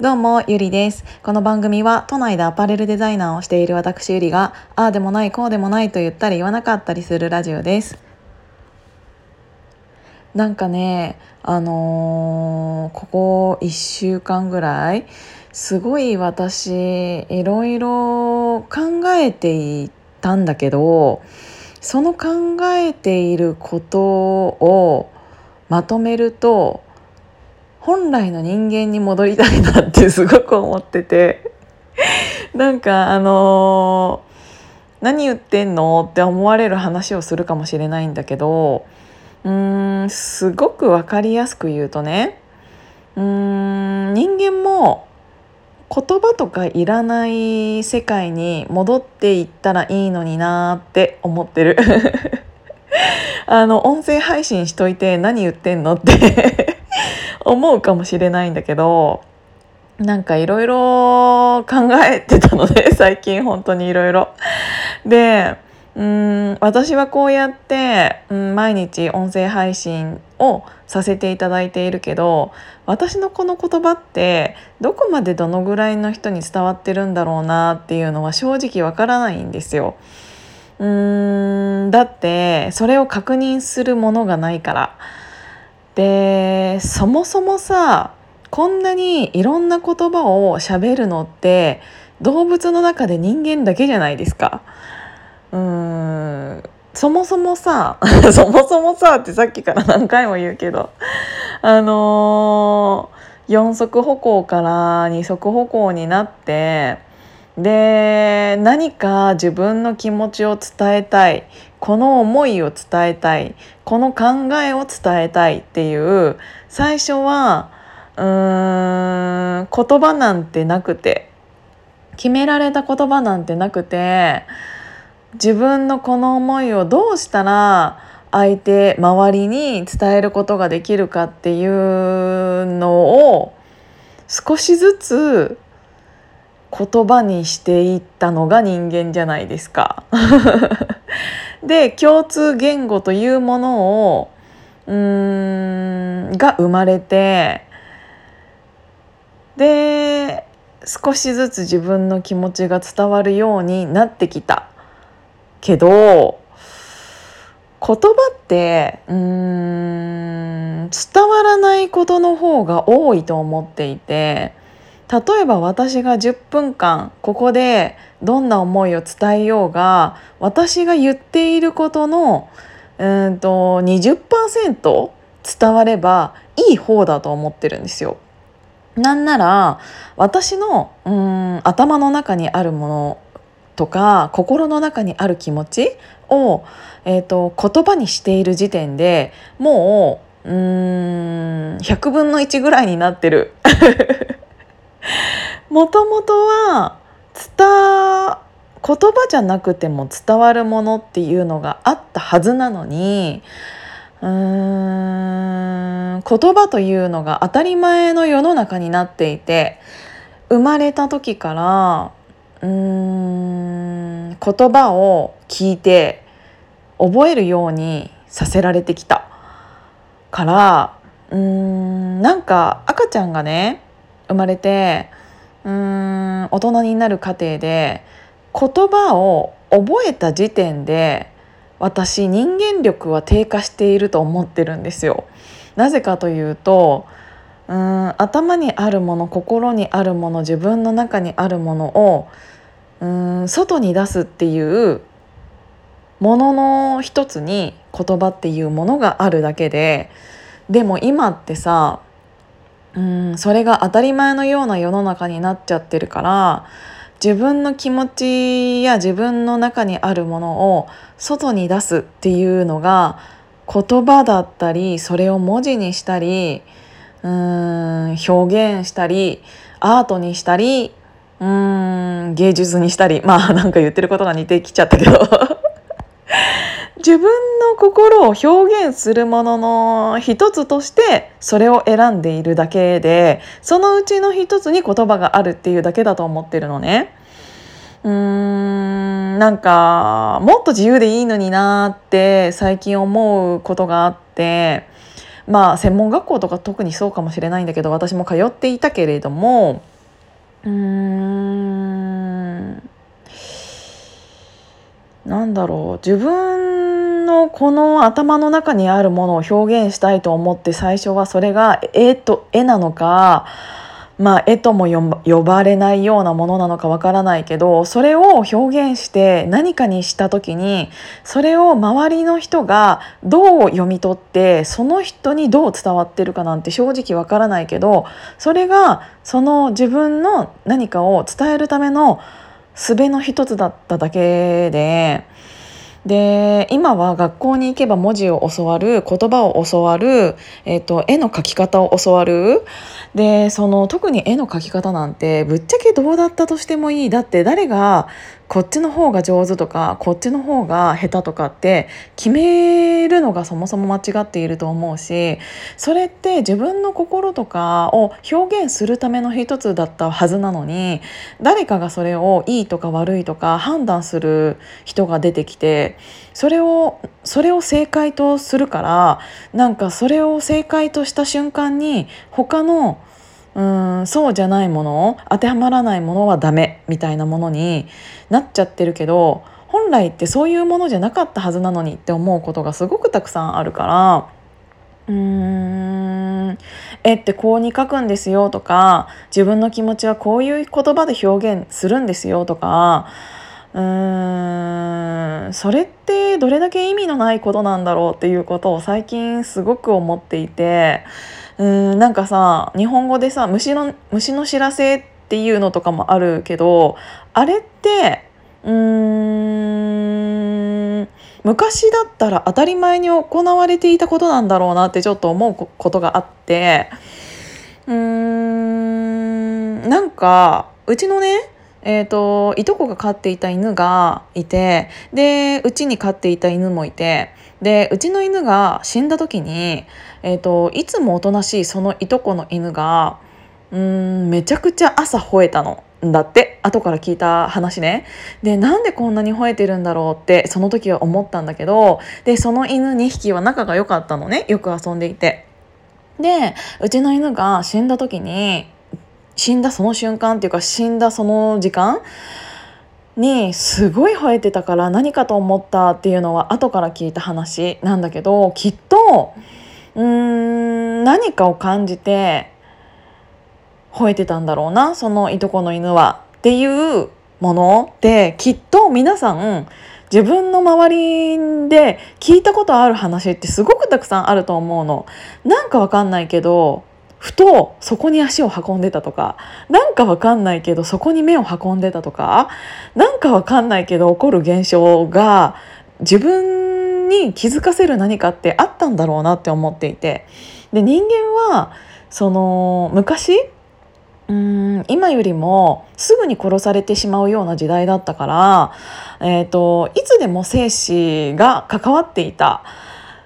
どうも、ゆりです。この番組は都内でアパレルデザイナーをしている私ゆりが、ああでもないこうでもないと言ったり言わなかったりするラジオです。なんかね、あのー、ここ1週間ぐらい、すごい私、いろいろ考えていたんだけど、その考えていることをまとめると、本来の人間に戻りたいなってすごく思ってて。なんかあのー、何言ってんのって思われる話をするかもしれないんだけどうーんすごく分かりやすく言うとねうーん人間も言葉とかいらない世界に戻っていったらいいのになって思ってる。あの音声配信しといて何言ってんのって。思うかもしれないんだけどなんかいろいろ考えてたので 最近本当にいろいろ。でうん私はこうやって、うん、毎日音声配信をさせていただいているけど私のこの言葉ってどこまでどのぐらいの人に伝わってるんだろうなっていうのは正直わからないんですよ。うーんだってそれを確認するものがないから。でそもそもさこんなにいろんな言葉をしゃべるのって動物の中で人間だけじゃないですか。うーんそもそもさ そもそもさってさっきから何回も言うけどあのー、4足歩行から2足歩行になってで何か自分の気持ちを伝えたい。この思いを伝えたい。この考えを伝えたいっていう最初はうーん言葉なんてなくて。決められた言葉なんてなくて自分のこの思いをどうしたら相手周りに伝えることができるかっていうのを少しずつ言葉にしていったのが人間じゃないですか。で共通言語というものをうーんが生まれてで少しずつ自分の気持ちが伝わるようになってきたけど言葉ってうーん伝わらないことの方が多いと思っていて例えば私が10分間ここでどんな思いを伝えようが私が言っていることのうんと20%伝わればいい方だと思ってるんですよ。なんなら私のうん頭の中にあるものとか心の中にある気持ちを、えーと、言葉にしている時点でもううん100分の1ぐらいになってる。もともとは伝言葉じゃなくても伝わるものっていうのがあったはずなのにうーん言葉というのが当たり前の世の中になっていて生まれた時からうーん言葉を聞いて覚えるようにさせられてきたからうーんなんか赤ちゃんがね生まれてうーん大人になる過程で言葉を覚えた時点で私人間力は低下していると思ってるんですよ。なぜかというとうん頭にあるもの心にあるもの自分の中にあるものをうん外に出すっていうものの一つに言葉っていうものがあるだけででも今ってさうんそれが当たり前のような世の中になっちゃってるから自分の気持ちや自分の中にあるものを外に出すっていうのが言葉だったりそれを文字にしたりうーん表現したりアートにしたりうーん芸術にしたりまあなんか言ってることが似てきちゃったけど。自分の心を表現するものの一つとしてそれを選んでいるだけでそのうちの一つに言葉があるっていうだけだと思ってるのね。うーんなんかもっと自由でいいのになって最近思うことがあってまあ専門学校とか特にそうかもしれないんだけど私も通っていたけれどもうーんなんだろう自分のこの頭の中にあるものを表現したいと思って最初はそれが絵と絵なのかまあ絵とも呼ばれないようなものなのかわからないけどそれを表現して何かにした時にそれを周りの人がどう読み取ってその人にどう伝わってるかなんて正直わからないけどそれがその自分の何かを伝えるための術の一つだっただけで。で今は学校に行けば文字を教わる言葉を教わる、えーと、絵の描き方を教わる。でその特に絵の描き方なんてぶっちゃけどうだったとしてもいい。だって誰がこっちの方が上手とかこっちの方が下手とかって決めるのがそもそも間違っていると思うしそれって自分の心とかを表現するための一つだったはずなのに誰かがそれをいいとか悪いとか判断する人が出てきてそれをそれを正解とするからなんかそれを正解とした瞬間に他のうんそうじゃないもの当てはまらないものはダメみたいなものになっちゃってるけど本来ってそういうものじゃなかったはずなのにって思うことがすごくたくさんあるからうーん絵ってこうに書くんですよとか自分の気持ちはこういう言葉で表現するんですよとかうーんそれってどれだけ意味のないことなんだろうっていうことを最近すごく思っていて。うーんなんかさ日本語でさ虫の虫の知らせっていうのとかもあるけどあれってうーん昔だったら当たり前に行われていたことなんだろうなってちょっと思うことがあってうーんなんかうちのねえーと、いとこが飼っていた犬がいてでうちに飼っていた犬もいてでうちの犬が死んだ時に、えーと、いつもおとなしいそのいとこの犬がうんめちゃくちゃ朝吠えたの。だって後から聞いた話ねでなんでこんなに吠えてるんだろうってその時は思ったんだけどでその犬2匹は仲が良かったのねよく遊んでいてでうちの犬が死んだ時に死んだその瞬間っていうか死んだその時間にすごい吠えてたから何かと思ったっていうのは後から聞いた話なんだけどきっとうーん何かを感じて吠えてたんだろうなそのいとこの犬はっていうものってきっと皆さん自分の周りで聞いたことある話ってすごくたくさんあると思うの。なんかわかんないけどふとそこに足を運んでたとかなんかわかんないけどそこに目を運んでたとかなんかわかんないけど起こる現象が自分に気づかせる何かってあったんだろうなって思っていてで人間はその昔うん今よりもすぐに殺されてしまうような時代だったから、えーといつでも生死が関わっていた。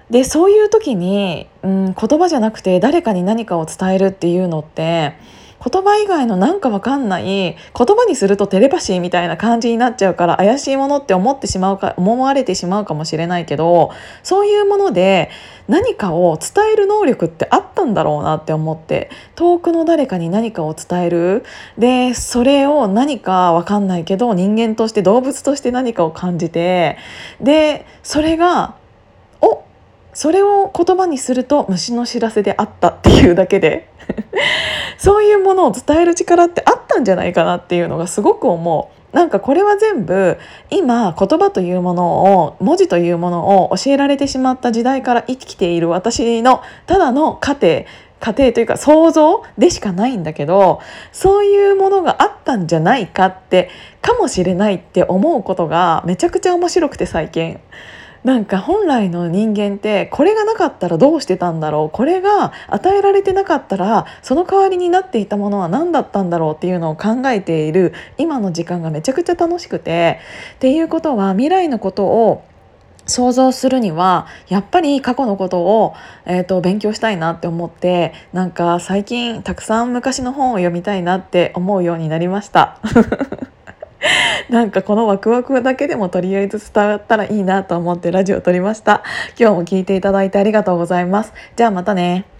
でそういう時に、うん、言葉じゃなくて誰かに何かを伝えるっていうのって言葉以外のなんかわかんない言葉にするとテレパシーみたいな感じになっちゃうから怪しいものって思ってしまうか思われてしまうかもしれないけどそういうもので何かを伝える能力ってあったんだろうなって思って遠くの誰かに何かを伝えるでそれを何かわかんないけど人間として動物として何かを感じてでそれがそれを言葉にすると虫の知らせであったっていうだけで そういうものを伝える力ってあったんじゃないかなっていうのがすごく思う。なんかこれは全部今言葉というものを文字というものを教えられてしまった時代から生きている私のただの家庭家庭というか想像でしかないんだけどそういうものがあったんじゃないかってかもしれないって思うことがめちゃくちゃ面白くて最近。なんか本来の人間ってこれがなかったらどうしてたんだろう？これが与えられてなかったらその代わりになっていたものは何だったんだろうっていうのを考えている。今の時間がめちゃくちゃ楽しくて。っていうことは未来のことを想像するにはやっぱり過去のことを、えーと、勉強したいなって思ってなんか最近たくさん昔の本を読みたいなって思うようになりました。なんかこのワクワクだけでもとりあえず伝わったらいいなと思ってラジオを撮りました。今日も聞いていただいてありがとうございます。じゃあまたね。